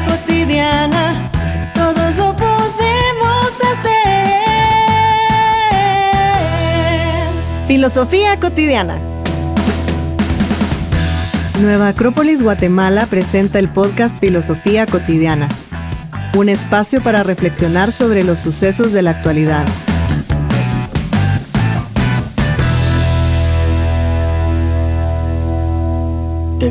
Cotidiana, todos lo podemos hacer. Filosofía cotidiana. Nueva Acrópolis Guatemala presenta el podcast Filosofía cotidiana, un espacio para reflexionar sobre los sucesos de la actualidad.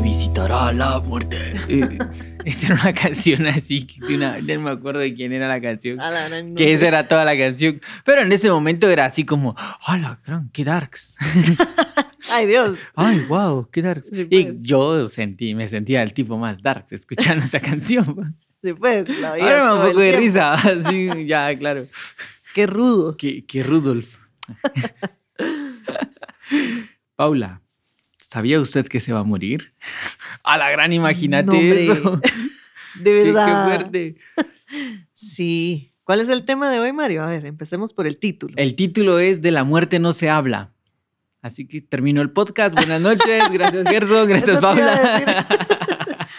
Visitará la muerte. Eh, esa era una canción así, que una, no me acuerdo de quién era la canción. A la gran- no que esa era toda la canción. Pero en ese momento era así como, ¡Hala, gran, qué darks! Ay, Dios. ¡Ay, wow, qué darks! Sí, y pues. yo sentí, me sentía el tipo más darks escuchando esa canción. Sí, pues, la Ahora me da un poco de tiempo. risa. Así, ya, claro. Qué rudo. Que, que Rudolf. Paula, ¿sabía usted que se va a morir? A la gran, imagínate No, eso. De Qué- qué verdad. fuerte. Sí. ¿Cuál es el tema de hoy, Mario? A ver, empecemos por el título. El título es De la muerte no se habla. Así que termino el podcast. Buenas noches. Gracias, Gerson. Gracias, Paula.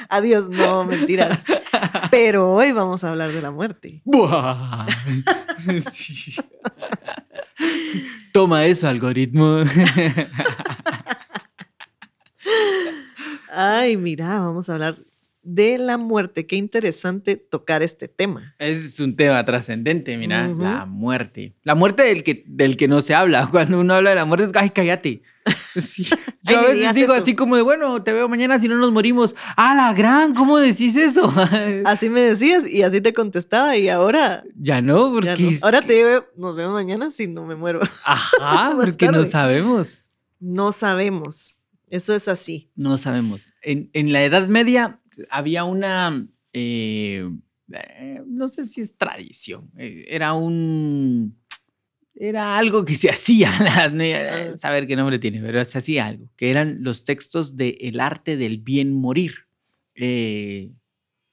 Adiós, no, mentiras. Pero hoy vamos a hablar de la muerte. Buah. Sí. Toma eso, algoritmo. Ay, mira, vamos a hablar de la muerte. Qué interesante tocar este tema. Es un tema trascendente, mira, Ujú. la muerte. La muerte del que, del que no se habla. Cuando uno habla de la muerte es, ay, cállate. Sí. Ay, Yo a ni veces digo eso. así como de, bueno, te veo mañana si no nos morimos. ¡Ah, la gran! ¿Cómo decís eso? Así me decías y así te contestaba y ahora... ya no, ya porque... no. es Ahora que- te digo, nos vemos mañana si no me muero. Ajá, porque no tarde. sabemos. No sabemos. Eso es así. No sabemos. En, en la Edad Media había una, eh, eh, no sé si es tradición, eh, era un, era algo que se hacía, saber qué nombre tiene, pero se hacía algo, que eran los textos de El arte del bien morir, eh,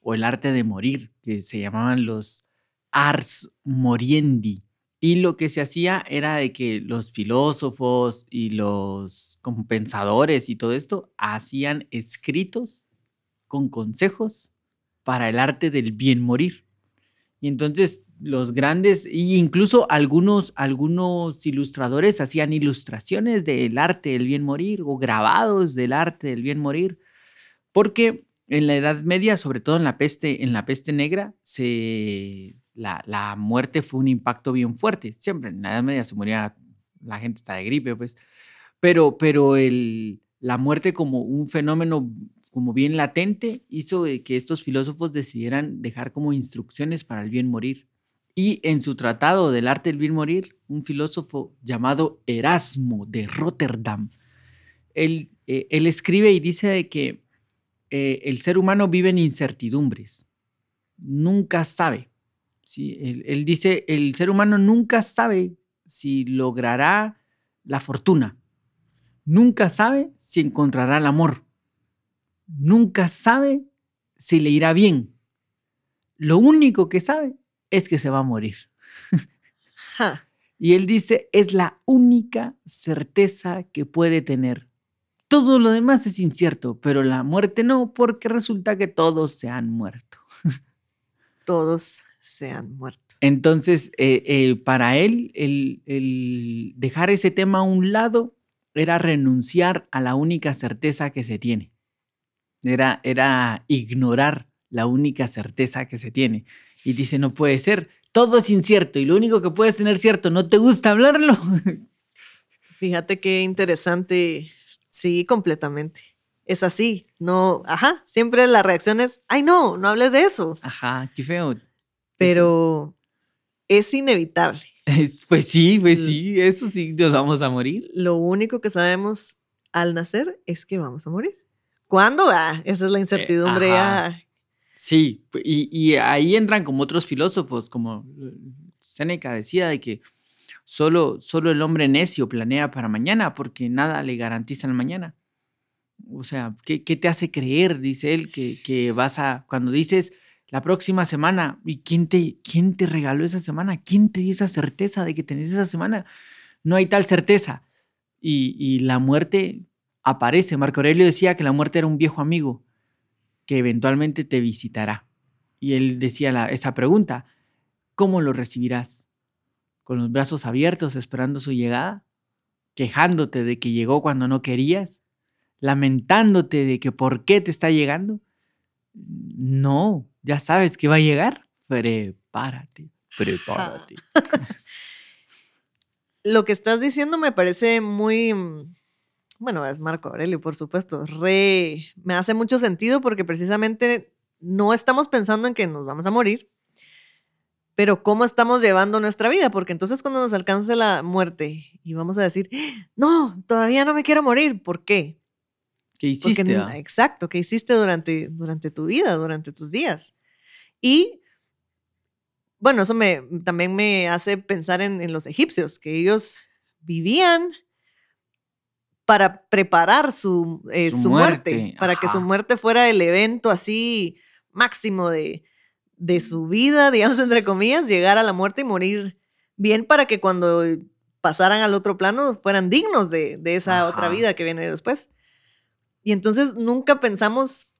o el arte de morir, que se llamaban los ars moriendi. Y lo que se hacía era de que los filósofos y los como pensadores y todo esto hacían escritos con consejos para el arte del bien morir. Y entonces los grandes, e incluso algunos, algunos ilustradores hacían ilustraciones del arte del bien morir o grabados del arte del bien morir, porque en la Edad Media, sobre todo en la peste, en la peste negra, se, la, la muerte fue un impacto bien fuerte. Siempre en la Edad Media se moría, la gente está de gripe, pues, pero, pero el, la muerte como un fenómeno como bien latente hizo que estos filósofos decidieran dejar como instrucciones para el bien morir. Y en su tratado del arte del bien morir, un filósofo llamado Erasmo de Rotterdam, él, eh, él escribe y dice de que eh, el ser humano vive en incertidumbres, nunca sabe. ¿Sí? Él, él dice, el ser humano nunca sabe si logrará la fortuna, nunca sabe si encontrará el amor, nunca sabe si le irá bien. Lo único que sabe es que se va a morir. Y él dice, es la única certeza que puede tener. Todo lo demás es incierto, pero la muerte no, porque resulta que todos se han muerto. Todos se han muerto. Entonces, eh, eh, para él, el, el dejar ese tema a un lado era renunciar a la única certeza que se tiene. Era, era ignorar la única certeza que se tiene. Y dice, no puede ser, todo es incierto y lo único que puedes tener cierto, ¿no te gusta hablarlo? Fíjate qué interesante. Sí, completamente. Es así. No, ajá. Siempre la reacción es, ay, no, no hables de eso. Ajá, qué feo. Pero es inevitable. Es- pues sí, pues sí, eso sí, nos vamos a morir. Lo único que sabemos al nacer es que vamos a morir. ¿Cuándo? Ah, esa es la incertidumbre. ajá. ah. Sí, y, y ahí entran como otros filósofos, como eh, Séneca decía de que solo, solo el hombre necio planea para mañana porque nada le garantiza el mañana. O sea, ¿qué, qué te hace creer, dice él, que, que vas a, cuando dices la próxima semana, ¿y quién te, quién te regaló esa semana? ¿Quién te dio esa certeza de que tenés esa semana? No hay tal certeza. Y, y la muerte aparece. Marco Aurelio decía que la muerte era un viejo amigo que eventualmente te visitará. y él decía la- esa pregunta, ¿cómo lo recibirás? ¿Con los brazos abiertos esperando su llegada? ¿Quejándote de que llegó cuando no querías? ¿Lamentándote de que por qué te está llegando? No, ya sabes que va a llegar. Prepárate, prepárate. Lo que estás diciendo me parece muy, mm, bueno, es Marco Aurelio, por supuesto, re, me hace mucho sentido porque precisamente no estamos pensando en que nos vamos a morir, pero cómo estamos llevando nuestra vida, porque entonces cuando nos alcance la muerte y vamos a decir, no, todavía no me quiero morir, ¿por qué? ¿Qué Porque hiciste? va? exacto, ¿qué hiciste durante, durante tu vida, durante tus días? Y bueno, eso me, también me hace pensar en, en los egipcios, que ellos vivían para preparar su, eh, Su su muerte, muerte, para que su muerte fuera el evento así máximo de, de su vida, digamos, entre comillas, llegar a la muerte y morir bien para que cuando pasaran al otro plano fueran dignos de, de esa otra vida que viene después. Y entonces nunca pensamos,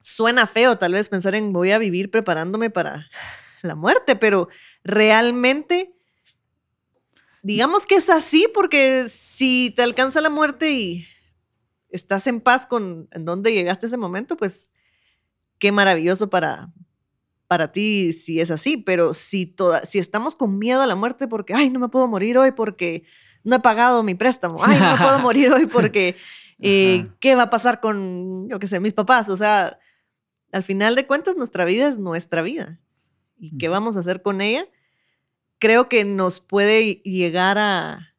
suena feo tal vez pensar en voy a vivir preparándome para la muerte, pero realmente, digamos que es así porque si te alcanza la muerte y estás en paz con en dónde llegaste a ese momento, pues qué maravilloso para, para ti si es así, pero si, toda, si estamos con miedo a la muerte porque, ay, no me puedo morir hoy porque no he pagado mi préstamo, ay, no me puedo morir hoy porque, eh. ¿qué va a pasar con, yo qué sé, mis papás? O sea, al final de cuentas, nuestra vida es nuestra vida. ¿Y qué vamos a hacer con ella? Creo que nos puede llegar a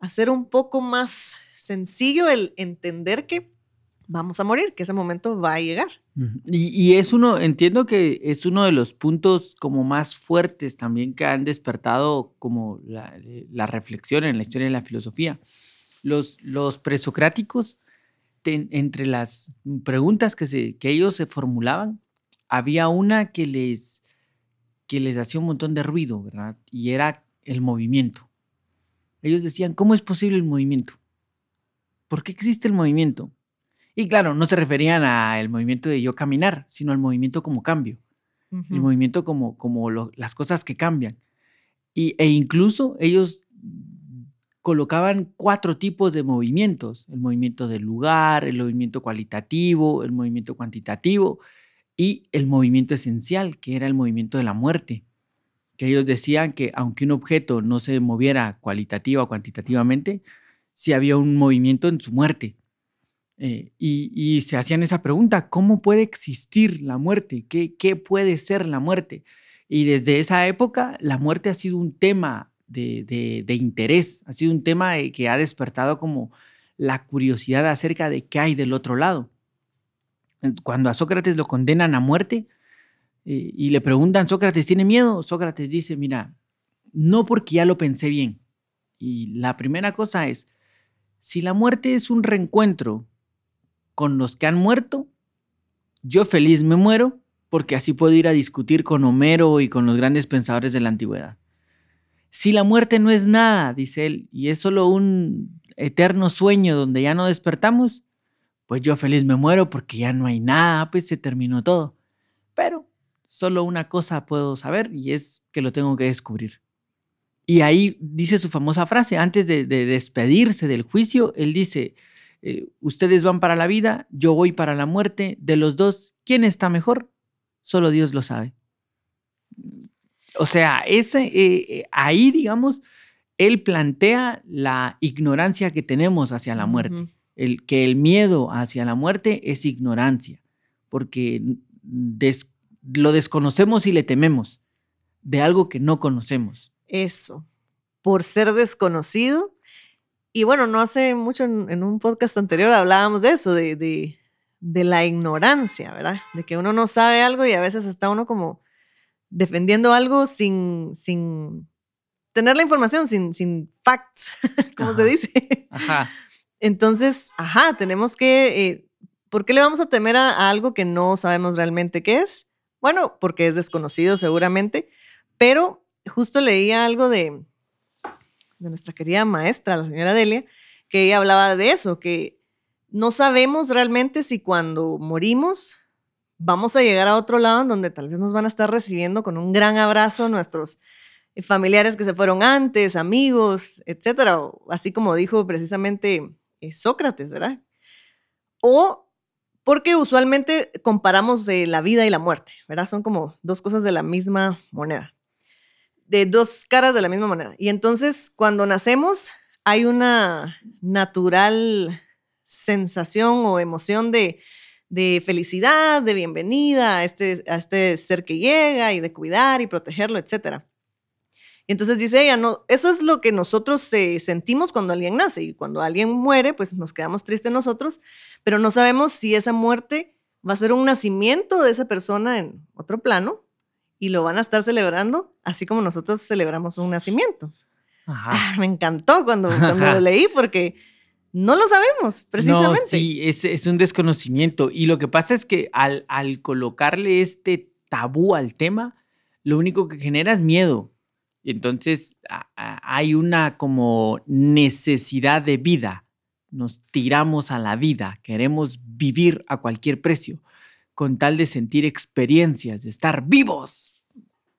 hacer un poco más sencillo el entender que vamos a morir, que ese momento va a llegar. Y, y es uno, entiendo que es uno de los puntos como más fuertes también que han despertado como la, la reflexión en la historia de la filosofía. Los, los presocráticos, ten- entre las preguntas que, se, que ellos se formulaban, había una que les, que les hacía un montón de ruido, ¿verdad? Y era el movimiento. Ellos decían, ¿cómo es posible el movimiento? ¿Por qué existe el movimiento? Y claro, no se referían al movimiento de yo caminar, sino al movimiento como cambio, el movimiento como, como lo- las cosas que cambian. Y, e incluso ellos colocaban cuatro tipos de movimientos, el movimiento del lugar, el movimiento cualitativo, el movimiento cuantitativo y el movimiento esencial, que era el movimiento de la muerte. Que ellos decían que aunque un objeto no se moviera cualitativa o cuantitativamente, sí había un movimiento en su muerte. Eh, y, y se hacían esa pregunta, ¿cómo puede existir la muerte? ¿Qué, ¿Qué puede ser la muerte? Y desde esa época la muerte ha sido un tema de, de- interés, ha sido un tema que ha despertado como la curiosidad acerca de qué hay del otro lado. Cuando a Sócrates lo condenan a muerte eh, y le preguntan, ¿Sócrates tiene miedo? Sócrates dice, mira, no porque ya lo pensé bien. Y la primera cosa es, si la muerte es un reencuentro con los que han muerto, yo feliz me muero porque así puedo ir a discutir con Homero y con los grandes pensadores de la antigüedad. Si la muerte no es nada, dice él, y es solo un eterno sueño donde ya no despertamos, pues yo feliz me muero porque ya no hay nada, pues se terminó todo. Pero solo una cosa puedo saber y es que lo tengo que descubrir. Y ahí dice su famosa frase, antes de, de despedirse del juicio, él dice, eh, ustedes van para la vida, yo voy para la muerte, de los dos, ¿quién está mejor? Solo Dios lo sabe. O sea, ese, eh, eh, ahí, digamos, él plantea la ignorancia que tenemos hacia la muerte, el, que el miedo hacia la muerte es ignorancia, porque des- lo desconocemos y le tememos de algo que no conocemos. Eso, por ser desconocido. Y bueno, no hace mucho en, en un podcast anterior hablábamos de eso, de, de, de la ignorancia, ¿verdad? De que uno no sabe algo y a veces está uno como defendiendo algo sin, sin tener la información, sin, sin facts, como se dice. Ajá. Entonces, ajá, tenemos que, eh, ¿por qué le vamos a temer a, a algo que no sabemos realmente qué es? Bueno, porque es desconocido seguramente, pero justo leía algo de, de nuestra querida maestra, la señora Delia, que ella hablaba de eso, que no sabemos realmente si cuando morimos vamos a llegar a otro lado en donde tal vez nos van a estar recibiendo con un gran abrazo nuestros eh, familiares que se fueron antes, amigos, etcétera, así como dijo precisamente eh, Sócrates, ¿verdad? O porque usualmente comparamos la vida y la muerte, ¿verdad? Son como dos cosas de la misma moneda, de dos caras de la misma moneda. Y entonces, cuando nacemos, hay una natural sensación o emoción de, felicidad, de bienvenida a este, a este ser que llega y de cuidar y protegerlo, etc. Y entonces dice ella, no, eso es lo que nosotros eh, sentimos cuando alguien nace y cuando alguien muere, pues nos quedamos tristes nosotros, pero no sabemos si esa muerte va a ser un nacimiento de esa persona en otro plano y lo van a estar celebrando así como nosotros celebramos un nacimiento. Ah, me encantó cuando, lo leí porque no lo sabemos, precisamente. No, sí, es, un desconocimiento. Y lo que pasa es que al, al colocarle este tabú al tema, lo único que genera es miedo. Y entonces hay una como necesidad de vida. Nos tiramos a la vida, queremos vivir a cualquier precio, con tal de sentir experiencias, de estar vivos.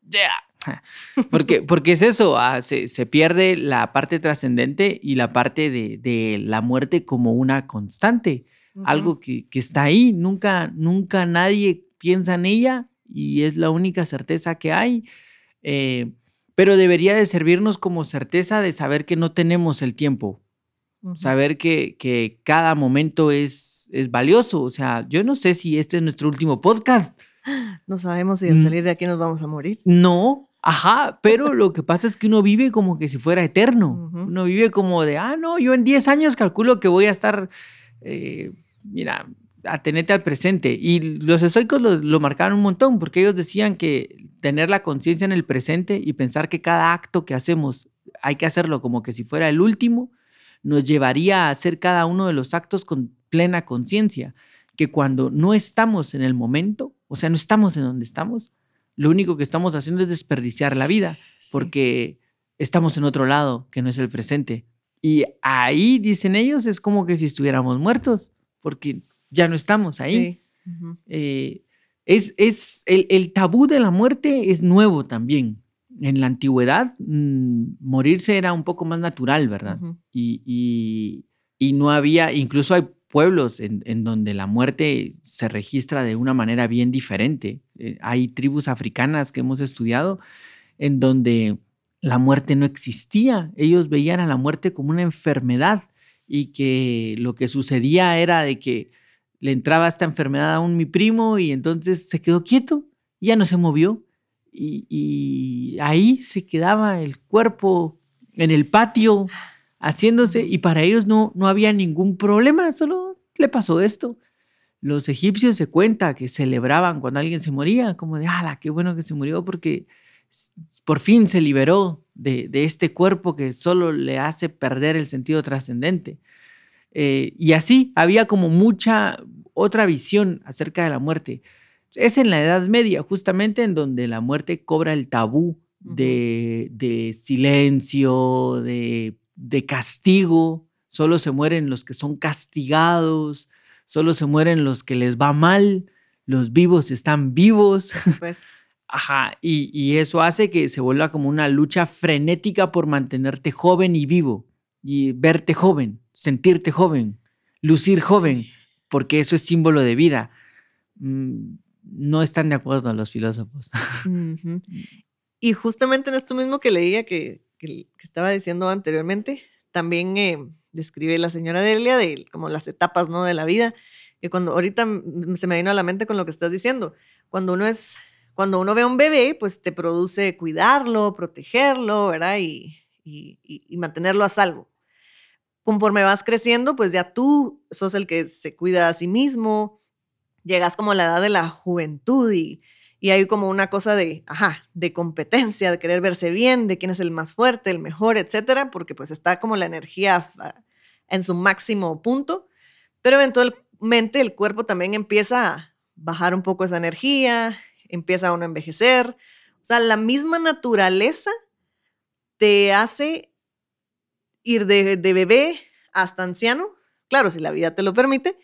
Yeah. Porque, porque es eso, ah, se, pierde la parte trascendente y la parte de, la muerte como una constante, algo que, está ahí, nunca, nunca nadie piensa en ella y es la única certeza que hay. Eh, pero debería de servirnos como certeza de saber que no tenemos el tiempo, saber que, que, cada momento es, es valioso. O sea, yo no sé si este es nuestro último podcast. No sabemos si al salir de aquí nos vamos a morir. No, Ajá, pero lo que pasa es que uno vive como que si fuera eterno. Uno vive como de, ah, no, yo en 10 años calculo que voy a estar, eh, mira, atenete al presente. Y los estoicos lo, lo, marcaron un montón porque ellos decían que tener la conciencia en el presente y pensar que cada acto que hacemos hay que hacerlo como que si fuera el último, nos llevaría a hacer cada uno de los actos con plena conciencia. Que cuando no estamos en el momento, o sea, no estamos en donde estamos, lo único que estamos haciendo es desperdiciar la vida porque estamos en otro lado que no es el presente. Y ahí, dicen ellos, es como que si estuviéramos muertos porque ya no estamos ahí. Eh, es, es el, tabú de la muerte es nuevo también. En la antigüedad, mm, morirse era un poco más natural, ¿verdad? y, y, y, no había, incluso hay pueblos en, donde la muerte se registra de una manera bien diferente. Eh, hay tribus africanas que hemos estudiado en donde la muerte no existía. Ellos veían a la muerte como una enfermedad y que lo que sucedía era de que le entraba esta enfermedad a un mi primo y entonces se quedó quieto, ya no se movió y, y ahí se quedaba el cuerpo en el patio haciéndose y para ellos no, no había ningún problema, solo le pasó esto. Los egipcios se cuenta que celebraban cuando alguien se moría, como de, ala, qué bueno que se murió porque por fin se liberó de, este cuerpo que solo le hace perder el sentido trascendente. Eh, y así había como mucha otra visión acerca de la muerte. Es en la Edad Media, justamente en donde la muerte cobra el tabú de, de silencio, de de castigo, solo se mueren los que son castigados, solo se mueren los que les va mal, los vivos están vivos. Pues. Ajá, y, eso hace que se vuelva como una lucha frenética por mantenerte joven y vivo, y verte joven, sentirte joven, lucir joven, porque eso es símbolo de vida. Mm, no están de acuerdo los filósofos. Y justamente en esto mismo que leía que que, estaba diciendo anteriormente, también eh, describe la señora Delia de como las etapas ¿no? de la vida, que cuando ahorita se me vino a la mente con lo que estás diciendo, cuando uno es, cuando uno ve a un bebé, pues te produce cuidarlo, protegerlo, ¿verdad? Y, y, y mantenerlo a salvo. Conforme vas creciendo, pues ya tú sos el que se cuida a sí mismo, llegas como a la edad de la juventud y, y hay como una cosa de, ajá, de competencia, de querer verse bien, de quién es el más fuerte, el mejor, etcétera, porque pues está como la energía en su máximo punto, pero eventualmente el cuerpo también empieza a bajar un poco esa energía, empieza uno a envejecer, o sea, la misma naturaleza te hace ir de, de bebé hasta anciano, claro, si la vida te lo permite,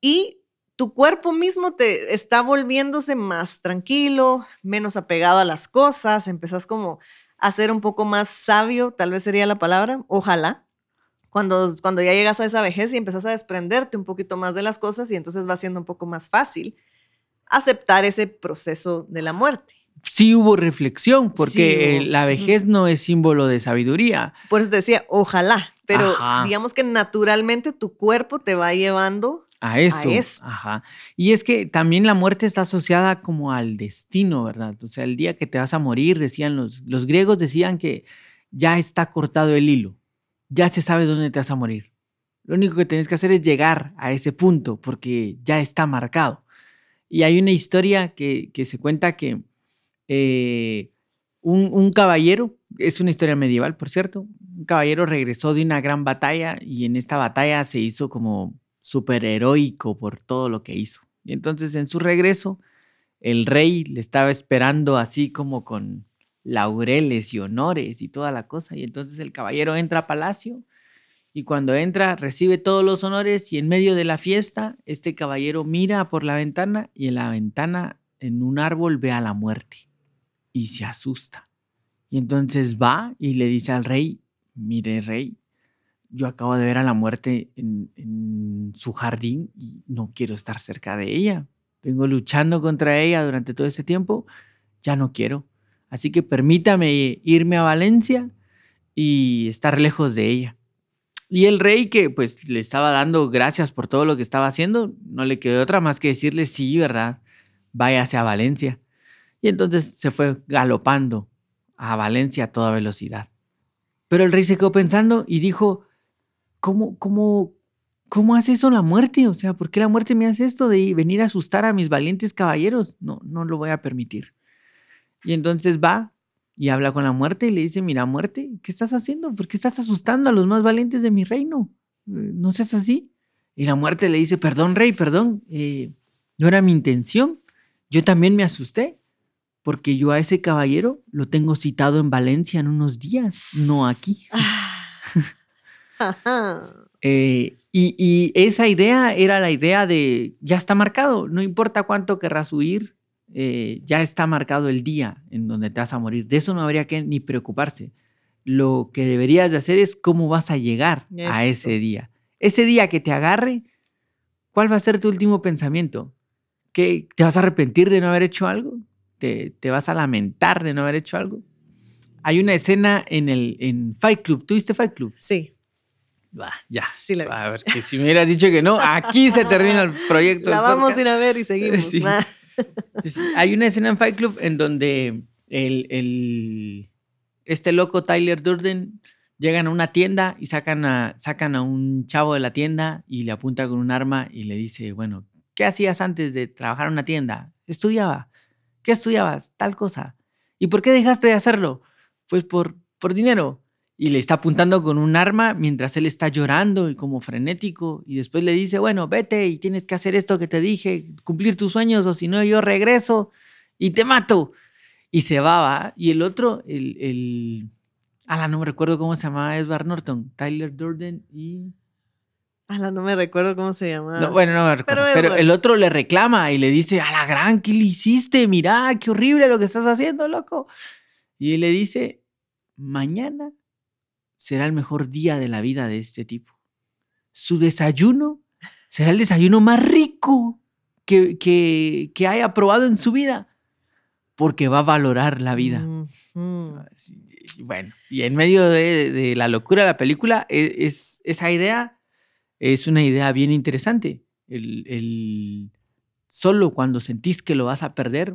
y tu cuerpo mismo te está volviéndose más tranquilo, menos apegado a las cosas, empezás como a ser un poco más sabio, tal vez sería la palabra, ojalá. Cuando, cuando ya llegas a esa vejez y empezás a desprenderte un poquito más de las cosas y entonces va siendo un poco más fácil aceptar ese proceso de la muerte. Sí hubo reflexión, porque Sí eh, hubo. la vejez no es símbolo de sabiduría. Por eso te decía, ojalá, pero Ajá. digamos que naturalmente tu cuerpo te va llevando A eso. eso. Ajá. Y es que también la muerte está asociada como al destino, ¿verdad? O sea, el día que te vas a morir, decían los, los griegos decían que ya está cortado el hilo, ya se sabe dónde te vas a morir. Lo único que tienes que hacer es llegar a ese punto porque ya está marcado. Y hay una historia que, que se cuenta que eh, un, un caballero, es una historia medieval, por cierto, un caballero regresó de una gran batalla y en esta batalla se hizo como súper heroico por todo lo que hizo. Y entonces en su regreso, el rey le estaba esperando así como con laureles y honores y toda la cosa. Y entonces el caballero entra a palacio y cuando entra recibe todos los honores y en medio de la fiesta, este caballero mira por la ventana y en la ventana, en un árbol, ve a la muerte y se asusta. Y entonces va y le dice al rey, mire rey, yo acabo de ver a la muerte en, su jardín y no quiero estar cerca de ella. Vengo luchando contra ella durante todo ese tiempo, ya no quiero. Así que permítame irme a Valencia y estar lejos de ella. Y el rey que pues le estaba dando gracias por todo lo que estaba haciendo, no le quedó otra más que decirle, sí, ¿verdad? Váyase a Valencia. Y entonces se fue galopando a Valencia a toda velocidad. Pero el rey se quedó pensando y dijo, ¿cómo, cómo, cómo hace eso la muerte? O sea, ¿por qué la muerte me hace esto de venir a asustar a mis valientes caballeros? No, no lo voy a permitir. Y entonces va y habla con la muerte y le dice, mira, muerte, ¿qué estás haciendo? ¿Por qué estás asustando a los más valientes de mi reino? Eh, No seas así. Y la muerte le dice, perdón, rey, perdón, eh, no era mi intención. Yo también me asusté porque yo a ese caballero lo tengo citado en Valencia en unos días, no aquí. Ajá. Eh, y, y esa idea era la idea de, ya está marcado, no importa cuánto querrás huir, eh, ya está marcado el día en donde te vas a morir. De eso no habría que ni preocuparse. Lo que deberías de hacer es cómo vas a llegar a ese día. Ese día que te agarre, ¿cuál va a ser tu último pensamiento? ¿Que ¿Te vas a arrepentir de no haber hecho algo? ¿Te, te vas a lamentar de no haber hecho algo? Hay una escena en, el, en Fight Club. ¿Tuviste Fight Club? Sí, Bah, ya. sí la vi. A ver, que si me hubieras dicho que no, aquí se termina el proyecto. La vamos a podcast. ir a ver y seguimos. Sí. Ah, hay una escena en Fight Club en donde el, el- este loco Tyler Durden llegan a una tienda y sacan a, sacan a un chavo de la tienda y le apunta con un arma y le dice, bueno, ¿qué hacías antes de trabajar en una tienda? Estudiaba. ¿Qué estudiabas? Tal cosa. ¿Y por qué dejaste de hacerlo? Pues por, por dinero. Y le está apuntando con un arma mientras él está llorando y como frenético. Y después le dice, bueno, vete y tienes que hacer esto que te dije, cumplir tus sueños o si no yo regreso y te mato. Y se va, va. Y el otro, el... el ala, no me recuerdo cómo se llamaba Edward Norton. Tyler Durden y... ala, no me recuerdo cómo se llama. No, bueno, no me recuerdo. Pero el otro le reclama y le dice, a la gran, ¿qué le hiciste? Mira, qué horrible lo que estás haciendo, loco. Y él le dice, mañana será el mejor día de la vida de este tipo. Su desayuno será el desayuno más rico que, que, que haya probado en su vida, porque va a valorar la vida. Y Bueno, y en medio de, de la locura de la película, e- es, esa idea es una idea bien interesante. El, el- solo cuando sentís que lo vas a perder,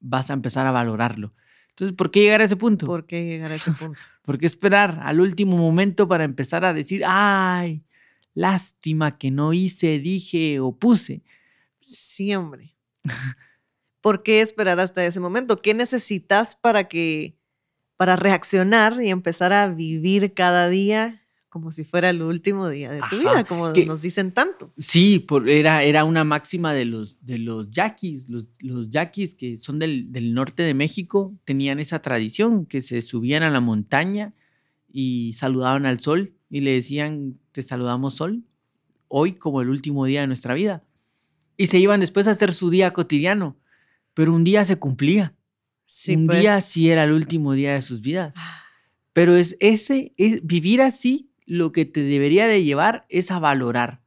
vas a empezar a valorarlo. Entonces, ¿por qué llegar a ese punto? ¿Por qué llegar a ese punto? ¿Por qué esperar al último momento para empezar a decir, ay, lástima que no hice, dije o puse? Sí, hombre. ¿Por qué esperar hasta ese momento? ¿Qué necesitas para que para reaccionar y empezar a vivir cada día como si fuera el último día de tu Ajá, vida, como que- nos dicen tanto? Sí, por- era, era una máxima de los, de los yaquis. Los, los yaquis que son del, del norte de México tenían esa tradición, que se subían a la montaña y saludaban al sol y le decían, te saludamos sol, hoy como el último día de nuestra vida. Y se iban después a hacer su día cotidiano. Pero un día se cumplía. Sí, un día pues. sí era el último día de sus vidas. Ah, Pero es ese, es vivir así, lo que te debería de llevar es a valorar.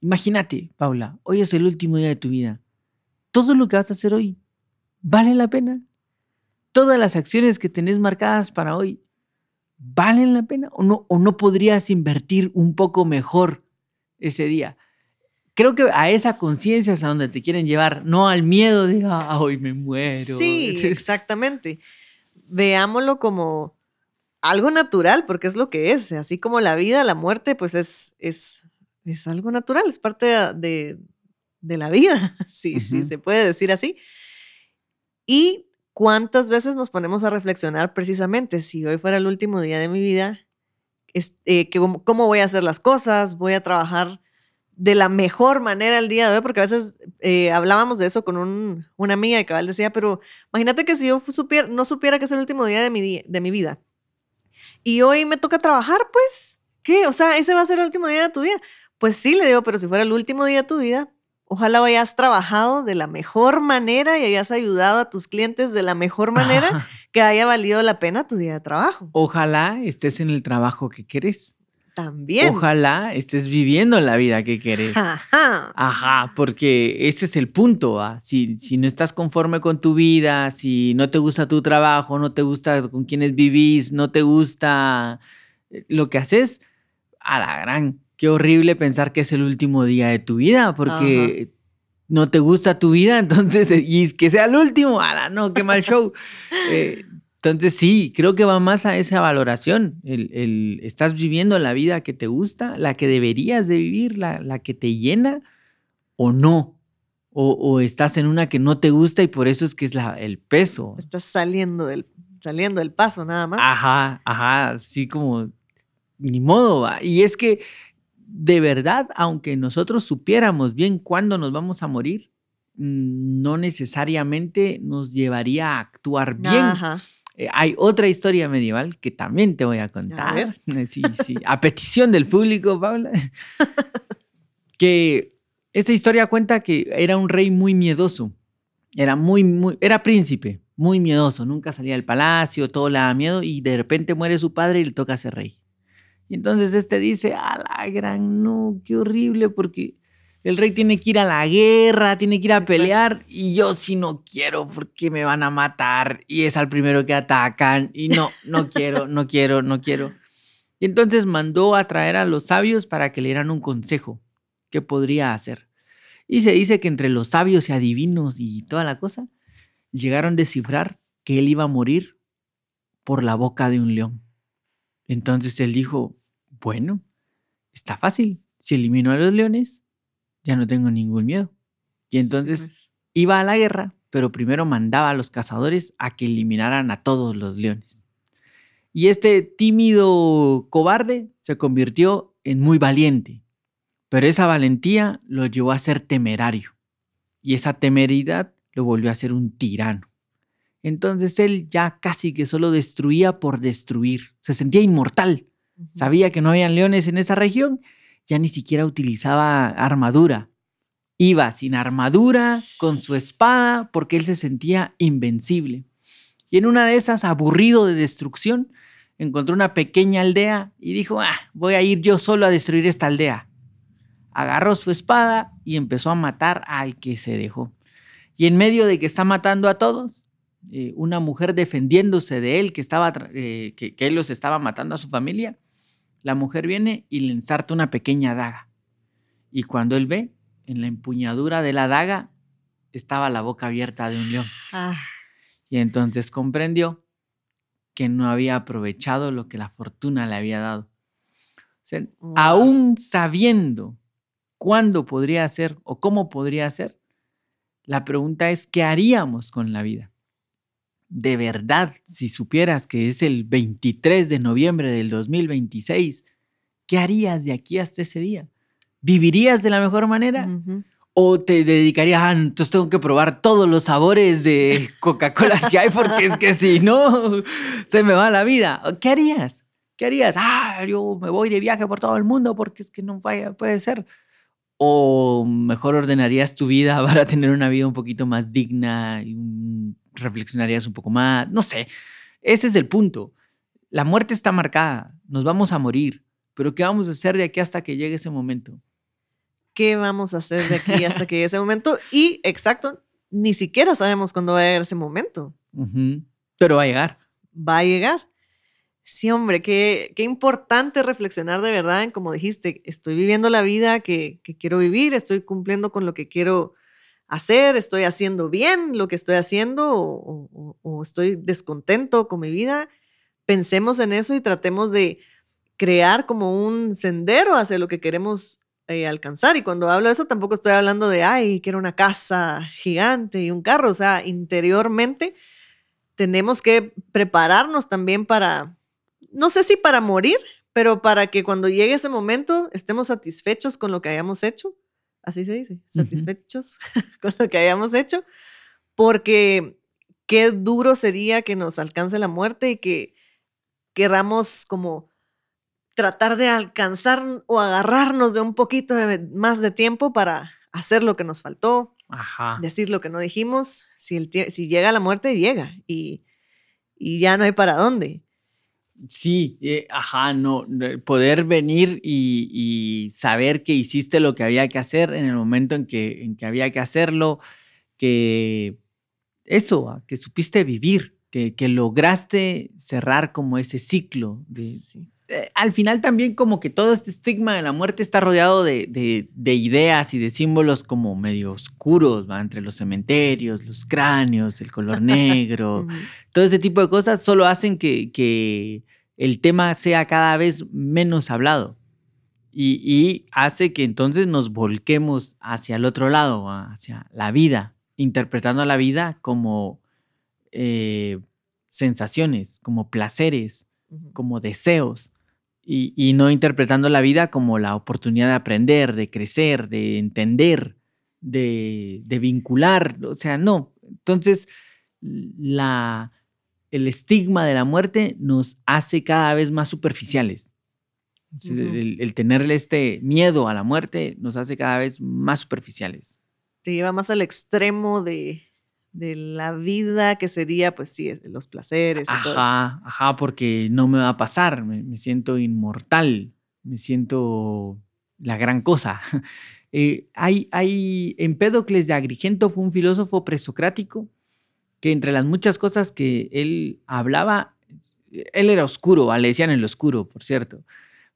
Imagínate, Paula, hoy es el último día de tu vida. Todo lo que vas a hacer hoy vale la pena. Todas las acciones que tenés marcadas para hoy valen la pena o no o no podrías invertir un poco mejor ese día. Creo que a esa conciencia es a donde te quieren llevar, no al miedo de ah, hoy me muero. Sí, exactamente. Veámoslo como algo natural, porque es lo que es. Así como la vida, la muerte, pues es, es, es algo natural, es parte de, de la vida, sí, sí, Ujú. se puede decir así. Y cuántas veces nos ponemos a reflexionar precisamente, si hoy fuera el último día de mi vida, es- eh, que cómo, voy a hacer las cosas, voy a trabajar de la mejor manera el día de hoy, porque a veces eh, hablábamos de eso con un- una amiga cabal decía, pero imagínate que si yo supiera, no supiera que es el último día de mi, de mi vida y hoy me toca trabajar, pues, ¿qué? O sea, ese va a ser el último día de tu vida. Pues sí, le digo, pero si fuera el último día de tu vida, ojalá hayas trabajado de la mejor manera y hayas ayudado a tus clientes de la mejor manera Ajá. que haya valido la pena tu día de trabajo. Ojalá estés en el trabajo que querés. También. Ojalá estés viviendo la vida que querés. Ajá. Ajá, porque ese es el punto. ¿ah? Si, si no estás conforme con tu vida, si no te gusta tu trabajo, no te gusta con quienes vivís, no te gusta eh, lo que haces, a la gran, qué horrible pensar que es el último día de tu vida, porque no te gusta tu vida, entonces, y es que sea el último, a la no, qué mal show. Eh, entonces sí, creo que va más a esa valoración. El, el- ¿Estás viviendo la vida que te gusta, la que deberías de vivir, la, la que te llena o no? O, o estás en una que no te gusta y por eso es que es la, el peso. Estás saliendo del, saliendo del paso nada más. Ajá, ajá, así como ni modo. va. Y es que de verdad, aunque nosotros supiéramos bien cuándo nos vamos a morir, mm, no necesariamente nos llevaría a actuar bien. Ajá. Eh, hay otra historia medieval que también te voy a contar. ver. Eh, Sí, sí. A petición del público, Paula. que esta historia cuenta que era un rey muy miedoso. Era muy, muy, era príncipe, muy miedoso. Nunca salía del palacio, todo le daba miedo y de repente muere su padre y le toca ser rey. Y entonces este dice, a la gran, no, qué horrible, porque el rey tiene que ir a la guerra, tiene que ir a pues. pelear y yo sí no quiero porque me van a matar y es al primero que atacan y no, no quiero, no quiero, no quiero. Y entonces mandó a traer a los sabios para que le dieran un consejo qué podría hacer. Y se dice que entre los sabios y adivinos y toda la cosa, llegaron a descifrar que él iba a morir por la boca de un león. Entonces él dijo, bueno, está fácil, si elimino a los leones, ya no tengo ningún miedo. Y entonces Sí, pues. iba a la guerra, pero primero mandaba a los cazadores a que eliminaran a todos los leones. Y este tímido cobarde se convirtió en muy valiente, pero esa valentía lo llevó a ser temerario. Y esa temeridad lo volvió a ser un tirano. Entonces él ya casi que solo destruía por destruir. Se sentía inmortal. Sabía que no habían leones en esa región, ya ni siquiera utilizaba armadura. Iba sin armadura, con su espada, porque él se sentía invencible. Y en una de esas, aburrido de destrucción, encontró una pequeña aldea y dijo, ah, voy a ir yo solo a destruir esta aldea. Agarró su espada y empezó a matar al que se dejó. Y en medio de que está matando a todos, eh, una mujer defendiéndose de él, que, estaba, eh, que él los estaba matando a su familia, la mujer viene y le ensarta una pequeña daga. Y cuando él ve, en la empuñadura de la daga estaba la boca abierta de un león. Ah, Y entonces comprendió que no había aprovechado lo que la fortuna le había dado. O sea, Wow. aún sabiendo cuándo podría ser o cómo podría ser, la pregunta es, ¿qué haríamos con la vida? De verdad, si supieras que es el 23 de noviembre del 2026, ¿qué harías de aquí hasta ese día? ¿Vivirías de la mejor manera? ¿O te dedicarías, ah, entonces tengo que probar todos los sabores de Coca-Cola que hay porque es que si no, se me va la vida? ¿O ¿Qué harías? ¿Qué harías? Ah, yo me voy de viaje por todo el mundo porque es que no vaya, puede ser. ¿O mejor ordenarías tu vida para tener una vida un poquito más digna y un- reflexionarías un poco más? No sé, ese es el punto. La muerte está marcada, nos vamos a morir, pero ¿qué vamos a hacer de aquí hasta que llegue ese momento? ¿Qué vamos a hacer de aquí hasta que llegue ese momento? Y, exacto, ni siquiera sabemos cuándo va a llegar ese momento. Pero va a llegar. Va a llegar. Sí, hombre, qué, qué importante reflexionar de verdad en, como dijiste, estoy viviendo la vida que, que quiero vivir, estoy cumpliendo con lo que quiero hacer, estoy haciendo bien lo que estoy haciendo o, estoy descontento con mi vida. Pensemos en eso y tratemos de crear como un sendero hacia lo que queremos eh, alcanzar. Y cuando hablo de eso, tampoco estoy hablando de, ay, quiero una casa gigante y un carro. O sea, interiormente tenemos que prepararnos también para, no sé si para morir, pero para que cuando llegue ese momento estemos satisfechos con lo que hayamos hecho. Así se dice, satisfechos con lo que hayamos hecho, porque qué duro sería que nos alcance la muerte y que queramos como tratar de alcanzar o agarrarnos de un poquito de- más de tiempo para hacer lo que nos faltó, Ajá. decir lo que no dijimos. Si, el si llega la muerte, llega y, y ya no hay para dónde. Sí, eh, ajá, no, de poder venir y, y saber que hiciste lo que había que hacer en el momento en que, en que había que hacerlo, que eso, ah, que supiste vivir, que, que lograste cerrar como ese ciclo. De, Sí. eh, al final también como que todo este estigma de la muerte está rodeado de, de- de ideas y de símbolos como medio oscuros, ¿va? entre los cementerios, los cráneos, el color negro todo ese tipo de cosas solo hacen que, que el tema sea cada vez menos hablado y, y hace que entonces nos volquemos hacia el otro lado, hacia la vida, interpretando la vida como eh, sensaciones, como placeres, como deseos. Y, y no interpretando la vida como la oportunidad de aprender, de crecer, de entender, de, de vincular. O sea, no. Entonces, la, el estigma de la muerte nos hace cada vez más superficiales. El, el tenerle este miedo a la muerte nos hace cada vez más superficiales. Te lleva más al extremo de, de la vida que sería, pues sí, los placeres y todo esto. Ajá, ajá, porque no me va a pasar, me, me siento inmortal, me siento la gran cosa. Eh, hay, hay, Empédocles de Agrigento fue un filósofo presocrático que entre las muchas cosas que él hablaba, él era oscuro, le decían el oscuro, por cierto,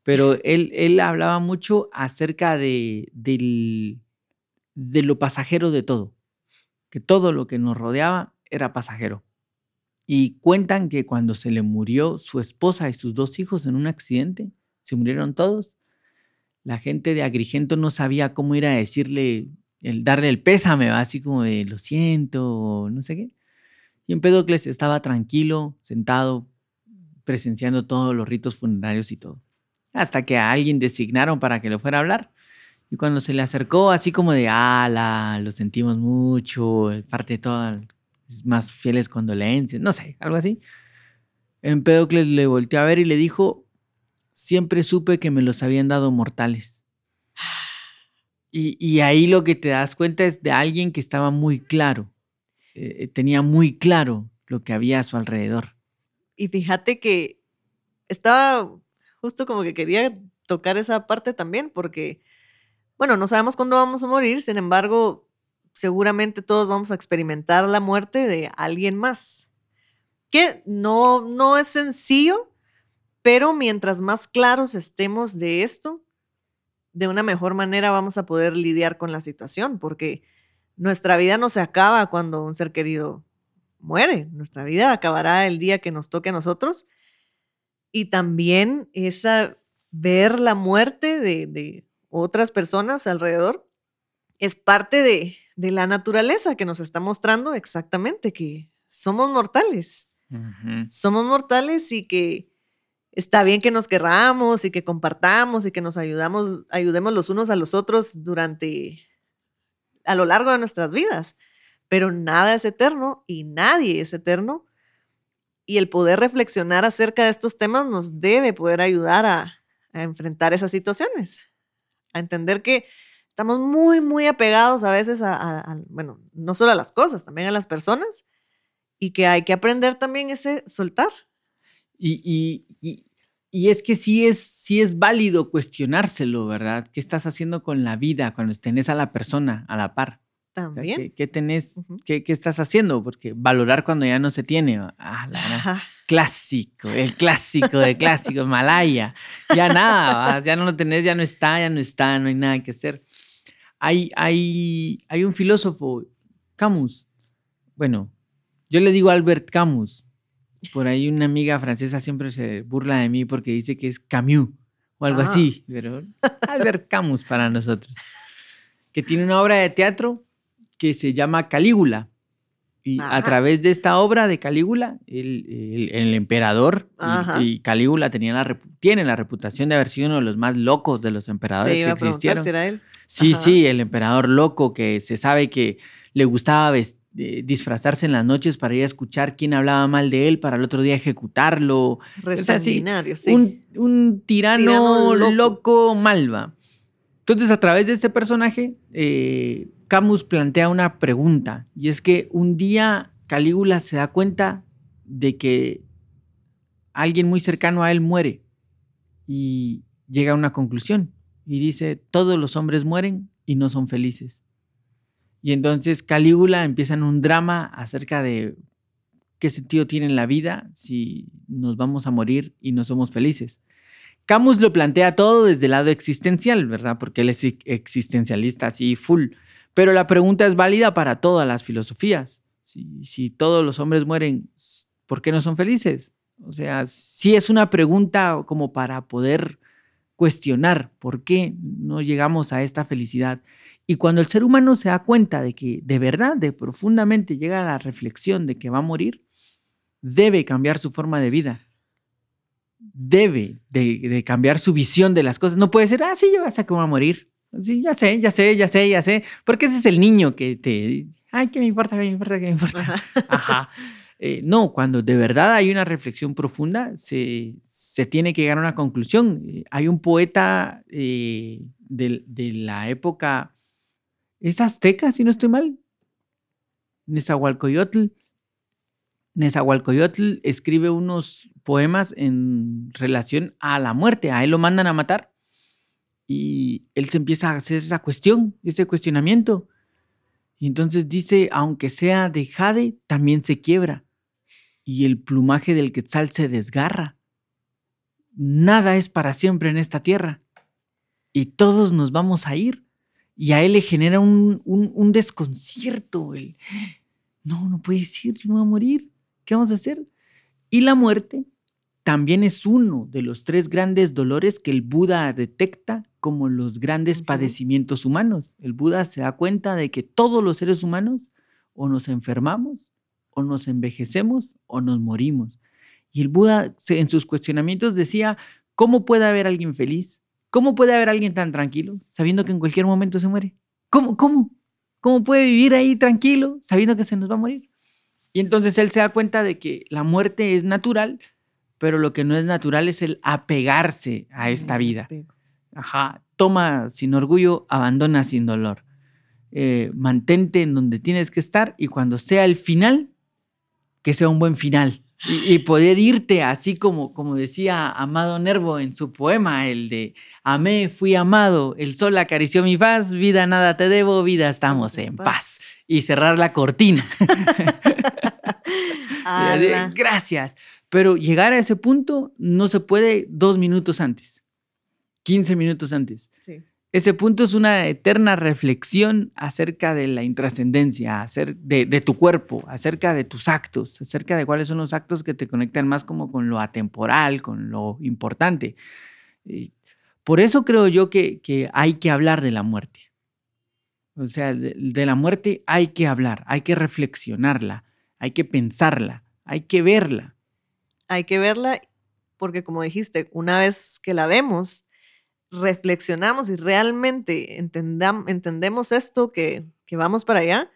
pero él, él hablaba mucho acerca de, del- de lo pasajero de todo, que todo lo que nos rodeaba era pasajero. Y cuentan que cuando se le murió su esposa y sus dos hijos en un accidente, se murieron todos, la gente de Agrigento no sabía cómo ir a decirle, el darle el pésame, ¿va? así como de lo siento, o no sé qué. Y Empédocles estaba tranquilo, sentado, presenciando todos los ritos funerarios y todo. Hasta que a alguien designaron para que le fuera a hablar. Y cuando se le acercó, así como de, ala, lo sentimos mucho, parte de todas más fieles condolencias, no sé, algo así. Empédocles le volteó a ver y le dijo, siempre supe que me los habían dado mortales. Y, y ahí lo que te das cuenta es de alguien que estaba muy claro, eh, tenía muy claro lo que había a su alrededor. Y fíjate que estaba justo como que quería tocar esa parte también, porque, bueno, no sabemos cuándo vamos a morir, sin embargo, seguramente todos vamos a experimentar la muerte de alguien más. Que no, no es sencillo, pero mientras más claros estemos de esto, de una mejor manera vamos a poder lidiar con la situación, porque nuestra vida no se acaba cuando un ser querido muere. Nuestra vida acabará el día que nos toque a nosotros. Y también esa ver la muerte de, de otras personas alrededor es parte de, de la naturaleza que nos está mostrando exactamente que somos mortales. Somos mortales y que está bien que nos querramos y que compartamos y que nos ayudamos, ayudemos los unos a los otros durante, a lo largo de nuestras vidas. Pero nada es eterno y nadie es eterno. Y el poder reflexionar acerca de estos temas nos debe poder ayudar a, enfrentar esas situaciones, a entender que estamos muy, muy apegados a veces a, a- bueno, no solo a las cosas, también a las personas, y que hay que aprender también ese soltar. Y- y- y es que sí es, sí es válido cuestionárselo, ¿verdad? ¿Qué estás haciendo con la vida cuando tenés a la persona a la par? O sea, También. ¿qué, qué tenés, qué, qué estás haciendo? Porque valorar cuando ya no se tiene. Ah, la clásico, el clásico de clásicos, Malaya. Ya nada, ya no lo tenés, ya no está, ya no está, no hay nada que hacer. Hay, hay, hay un filósofo, Camus. Bueno, yo le digo Albert Camus. Por ahí una amiga francesa siempre se burla de mí porque dice que es Camus o algo Ah. así, pero Albert Camus para nosotros. Que tiene una obra de teatro que se llama Calígula. Y a Ajá. través de esta obra de Calígula, el, el- el emperador y- y, Calígula tenía la, tiene la reputación de haber sido uno de los más locos de los Te emperadores iba que a existieron. si era él. Sí, Ajá. sí, el emperador loco que se sabe que le gustaba ves- disfrazarse en las noches para ir a escuchar quién hablaba mal de él, para el otro día ejecutarlo. sea, sí, Resanguinario, sí. Un, un tirano, Tirano loco. loco. malva. Entonces, a través de este personaje, eh, Camus plantea una pregunta, y es que un día Calígula se da cuenta de que alguien muy cercano a él muere y llega a una conclusión y dice, todos los hombres mueren y no son felices. Y entonces Calígula empieza en un drama acerca de qué sentido tiene la vida si nos vamos a morir y no somos felices. Camus lo plantea todo desde el lado existencial, ¿verdad? Porque él es ex- existencialista así full. Pero la pregunta es válida para todas las filosofías. Si, si todos los hombres mueren, ¿por qué no son felices? O sea, sí es una pregunta como para poder cuestionar por qué no llegamos a esta felicidad. Y cuando el ser humano se da cuenta de que de verdad, de profundamente llega a la reflexión de que va a morir, debe cambiar su forma de vida. Debe de, de cambiar su visión de las cosas. No puede ser, ah, sí, yo sé que voy a morir. Sí, ya sé, ya sé, ya sé, ya sé. Porque ese es el niño que te, ay, ¿qué me importa, qué me importa, qué me importa? Ajá. Ajá. Eh, no, cuando de verdad hay una reflexión profunda, se, se tiene que llegar a una conclusión. Eh, hay un poeta eh, de, de la época, es azteca, si no estoy mal, Nezahualcoyotl. Nezahualcoyotl escribe unos poemas en relación a la muerte. A él lo mandan a matar y él se empieza a hacer esa cuestión, ese cuestionamiento. Y entonces dice, aunque sea de jade, también se quiebra. Y el plumaje del quetzal se desgarra. Nada es para siempre en esta tierra. Y todos nos vamos a ir. Y a él le genera un, un- un desconcierto. El, no, no puedes ir, yo me voy a morir. ¿Qué vamos a hacer? Y la muerte también es uno de los tres grandes dolores que el Buda detecta como los grandes padecimientos humanos. El Buda se da cuenta de que todos los seres humanos o nos enfermamos, o nos envejecemos, o nos morimos. Y el Buda en sus cuestionamientos decía, ¿cómo puede haber alguien feliz? ¿Cómo puede haber alguien tan tranquilo sabiendo que en cualquier momento se muere? ¿Cómo? ¿Cómo? ¿Cómo puede vivir ahí tranquilo sabiendo que se nos va a morir? Y entonces él se da cuenta de que la muerte es natural, pero lo que no es natural es el apegarse a esta vida. Ajá, toma sin orgullo, abandona sin dolor. Eh, mantente en donde tienes que estar y cuando sea el final, que sea un buen final. Y, y poder irte así como, como decía Amado Nervo en su poema, el de Amé, fui amado, el sol acarició mi faz, vida nada te debo, vida estamos en paz. Y cerrar la cortina. Así. Gracias. Pero llegar a ese punto no se puede dos minutos antes, 15 minutos antes. Sí. Ese punto es una eterna reflexión acerca de la intrascendencia, de, tu cuerpo, acerca de tus actos, acerca de cuáles son los actos que te conectan más como con lo atemporal, con lo importante. Por eso creo yo que, hay que hablar de la muerte. O sea, de la muerte hay que hablar, hay que reflexionarla, hay que pensarla, hay que verla. Hay que verla porque, como dijiste, una vez que la vemos, reflexionamos y realmente entendam- entendemos esto que, que vamos para allá,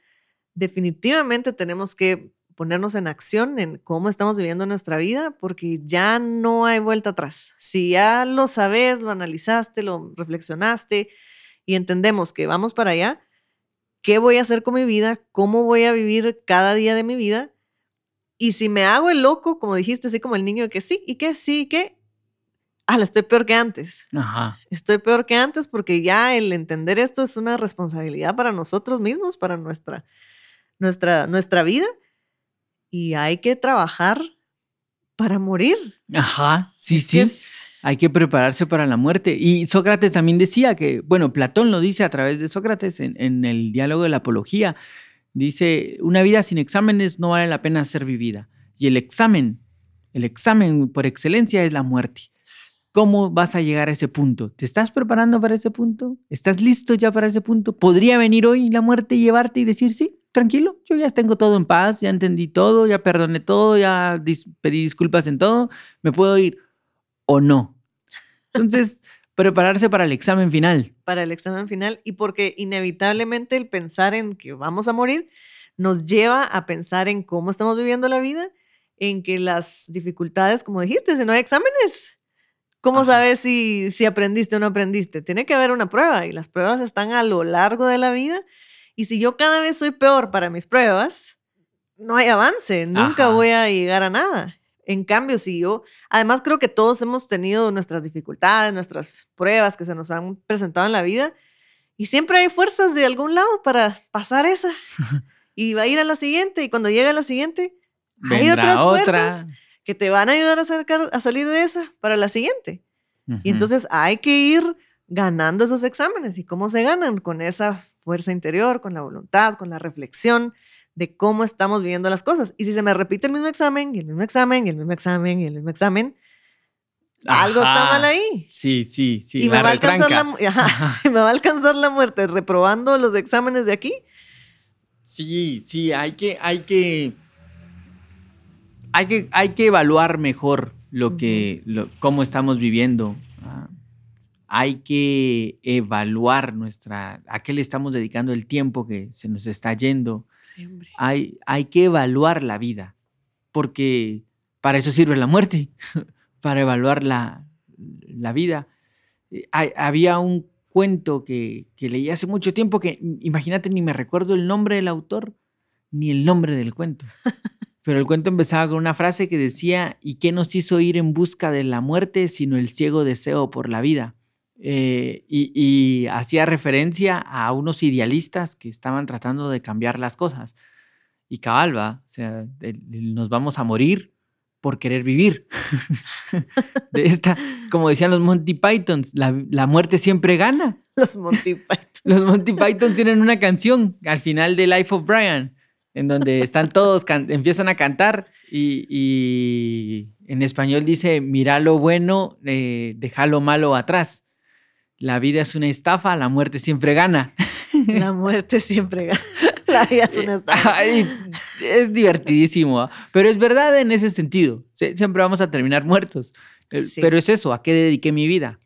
definitivamente tenemos que ponernos en acción en cómo estamos viviendo nuestra vida, porque ya no hay vuelta atrás. Si ya lo sabes, lo analizaste, lo reflexionaste y entendemos que vamos para allá, ¿qué voy a hacer con mi vida? ¿Cómo voy a vivir cada día de mi vida? Y si me hago el loco, como dijiste, así como el niño que sí, ¿y qué? Sí, ¿y qué? Ah, la estoy peor que antes. Ajá. Estoy peor que antes porque ya el entender esto es una responsabilidad para nosotros mismos, para nuestra, nuestra, nuestra vida. Y hay que trabajar para morir. Ajá. Sí, Es que sí. es- Hay que prepararse para la muerte. Y Sócrates también decía que, bueno, Platón lo dice a través de Sócrates en, en el diálogo de la apología. Dice, una vida sin exámenes no vale la pena ser vivida. Y el examen, el examen por excelencia es la muerte. ¿Cómo vas a llegar a ese punto? ¿Te estás preparando para ese punto? ¿Estás listo ya para ese punto? ¿Podría venir hoy la muerte y llevarte y decir, sí, tranquilo, yo ya tengo todo en paz, ya entendí todo, ya perdoné todo, ya dis- pedí disculpas en todo, me puedo ir? ¿O no? Entonces, prepararse para el examen final. para el examen final y porque inevitablemente el pensar en que vamos a morir nos lleva a pensar en cómo estamos viviendo la vida, en que las dificultades, como dijiste, si no hay exámenes, ¿cómo Ajá. sabes si, si aprendiste o no aprendiste? Tiene que haber una prueba y las pruebas están a lo largo de la vida y si yo cada vez soy peor para mis pruebas, no hay avance, nunca Ajá. voy a llegar a nada. En cambio, si yo, además creo que todos hemos tenido nuestras dificultades, nuestras pruebas que se nos han presentado en la vida y siempre hay fuerzas de algún lado para pasar esa y va a ir a la siguiente y cuando llega a la siguiente hay Vendrá otras fuerzas que te van a ayudar a, sacar, a salir de esa para la siguiente. Y entonces hay que ir ganando esos exámenes. ¿Y cómo se ganan? Con esa fuerza interior, con la voluntad, con la reflexión de cómo estamos viviendo las cosas. Y si se me repite el mismo examen, y el mismo examen, y el mismo examen, y el mismo examen, algo está mal ahí. Sí, sí, sí. y me va, alcanzar la, ajá, me va a alcanzar la muerte reprobando los exámenes de aquí. Sí, sí, hay que, hay que, hay que, hay que evaluar mejor lo que, lo- cómo estamos viviendo. Hay que evaluar nuestra, a qué le estamos dedicando el tiempo que se nos está yendo. Siempre. Hay, hay que evaluar la vida, porque para eso sirve la muerte, para evaluar la, la vida. Eh, hay- había un cuento que, que leí hace mucho tiempo que, imagínate, ni me recuerdo el nombre del autor ni el nombre del cuento. Pero el cuento empezaba con una frase que decía, ¿y qué nos hizo ir en busca de la muerte sino el ciego deseo por la vida? Eh, y, y hacía referencia a unos idealistas que estaban tratando de cambiar las cosas. Y cabal, ¿va? O sea, el- el- nos vamos a morir por querer vivir. de esta, como decían los Monty Pythons, la, la muerte siempre gana. Los Monty Python. Los Monty Python tienen una canción al final de Life of Brian, en donde están todos, empiezan a cantar y, y en español dice, mira lo bueno, eh, deja lo malo atrás. La vida es una estafa, la muerte siempre gana. La muerte siempre gana. La vida es una estafa. Ay, es divertidísimo, ¿ah? pero es verdad en ese sentido. Sie- Siempre vamos a terminar muertos. Eh, Sí. Pero es eso, ¿a qué dediqué mi vida?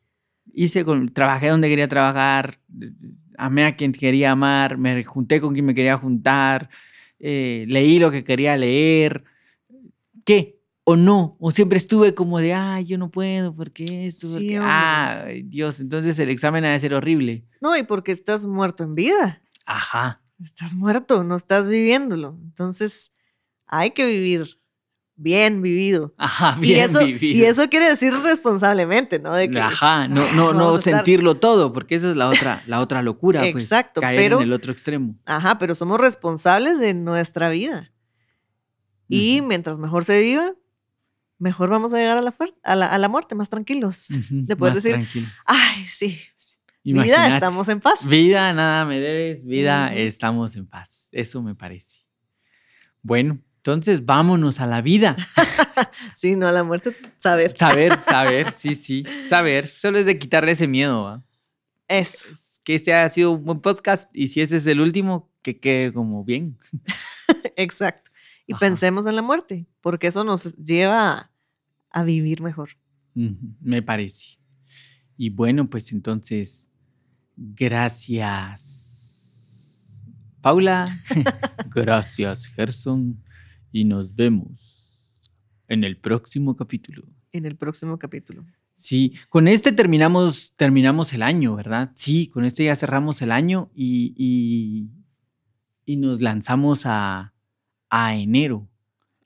Hice con, trabajé donde quería trabajar, eh, amé a quien quería amar, me junté con quien me quería juntar, eh, leí lo que quería leer. ¿Qué? ¿O no? ¿O siempre estuve como de, ay, yo no puedo, porque esto? Sí, porque... Ay, Dios, entonces el examen ha de ser horrible. No, y porque estás muerto en vida. Ajá. Estás muerto, no estás viviéndolo. Entonces, hay que vivir bien vivido. Ajá, y, bien eso, vivido. y eso quiere decir responsablemente, ¿no? De que, Ajá, no, no, no a estar- sentirlo todo, porque esa es la otra, la otra locura, pues. Exacto, caer pero- en el otro extremo. Ajá, pero somos responsables de nuestra vida. Y Ujú, mientras mejor se viva, mejor vamos a llegar a la, a la, a la muerte, más tranquilos. ujú, de poder más decir, tranquilos. Ay, sí, vida, Imagínate, estamos en paz. Vida, nada me debes, vida, Ujú. estamos en paz. Eso me parece. Bueno, entonces vámonos a la vida. Sí, no a la muerte, saber. Saber, saber, sí, sí, saber. Solo es de quitarle ese miedo. ¿va? Eso. Es Que este ha sido un buen podcast y si ese es el último, que quede como bien. Exacto. Y Ajá. pensemos en la muerte, porque eso nos lleva a, vivir mejor. Me parece. Y bueno, pues entonces, gracias. Paula, gracias, Gerson. Y nos vemos en el próximo capítulo. En el próximo capítulo. Sí, con este terminamos, terminamos el año, ¿verdad? Sí, con este ya cerramos el año y, y, y nos lanzamos a, a enero.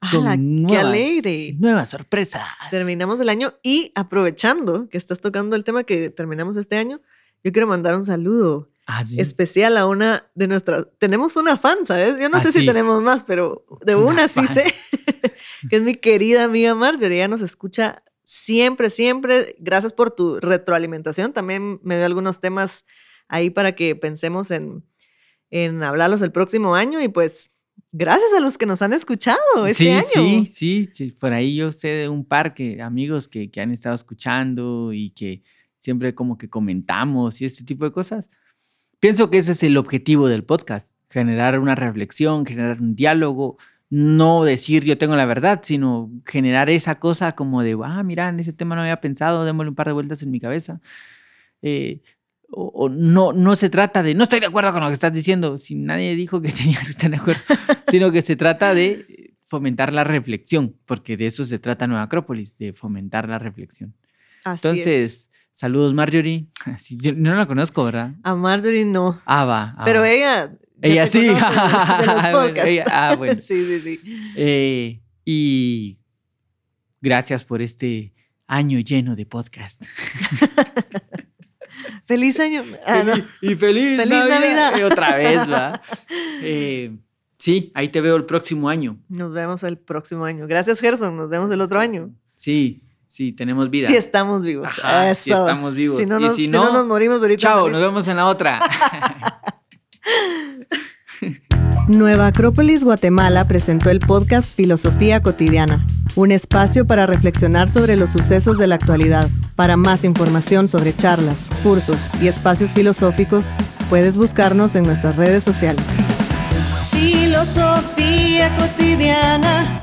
¡Hala, qué alegre! Nuevas sorpresas. Terminamos el año y aprovechando que estás tocando el tema que terminamos este año, yo quiero mandar un saludo Ah, sí. especial a una de nuestras. Tenemos una fan, ¿sabes? Yo no Ah, sé si tenemos más, pero de una una, sí sé. que es mi querida amiga Marjorie. Ella nos escucha siempre, siempre. Gracias por tu retroalimentación. También me dio algunos temas ahí para que pensemos en, en hablarlos el próximo año. Y pues, gracias a los que nos han escuchado este sí, año. sí, sí, sí. Por ahí yo sé de un par que amigos que, que han estado escuchando y que siempre como que comentamos y este tipo de cosas. Pienso que ese es el objetivo del podcast, generar una reflexión, generar un diálogo, no decir yo tengo la verdad, sino generar esa cosa como de, ah, mira, en ese tema no había pensado, démosle un par de vueltas en mi cabeza. Eh, o, o no, no se trata de, no estoy de acuerdo con lo que estás diciendo, si nadie dijo que tenías que estar de acuerdo, sino que se trata de fomentar la reflexión, porque de eso se trata Nueva Acrópolis, de fomentar la reflexión. Así es. Saludos Marjorie. Sí, yo no la conozco, ¿verdad? A Marjorie no. Ah, va. ah, Pero ella. Ella sí. de los- de ella- ah, bueno. sí, sí, sí. Eh, y gracias por este año lleno de podcast. Feliz año. Ah, no. Y feliz, Feliz Navidad. Eh, Otra vez, va. Eh, sí, ahí te veo el próximo año. Nos vemos el próximo año. Gracias, Gerson. Nos vemos el otro año. Sí, sí, tenemos vida. Si estamos vivos. Ajá, Eso. estamos vivos. Si no Y nos, si si no no, nos morimos ahorita. Chao, salir. nos vemos en la otra. Nueva Acrópolis Guatemala presentó el podcast Filosofía Cotidiana, un espacio para reflexionar sobre los sucesos de la actualidad. Para más información sobre charlas, cursos y espacios filosóficos, puedes buscarnos en nuestras redes sociales. Filosofía Cotidiana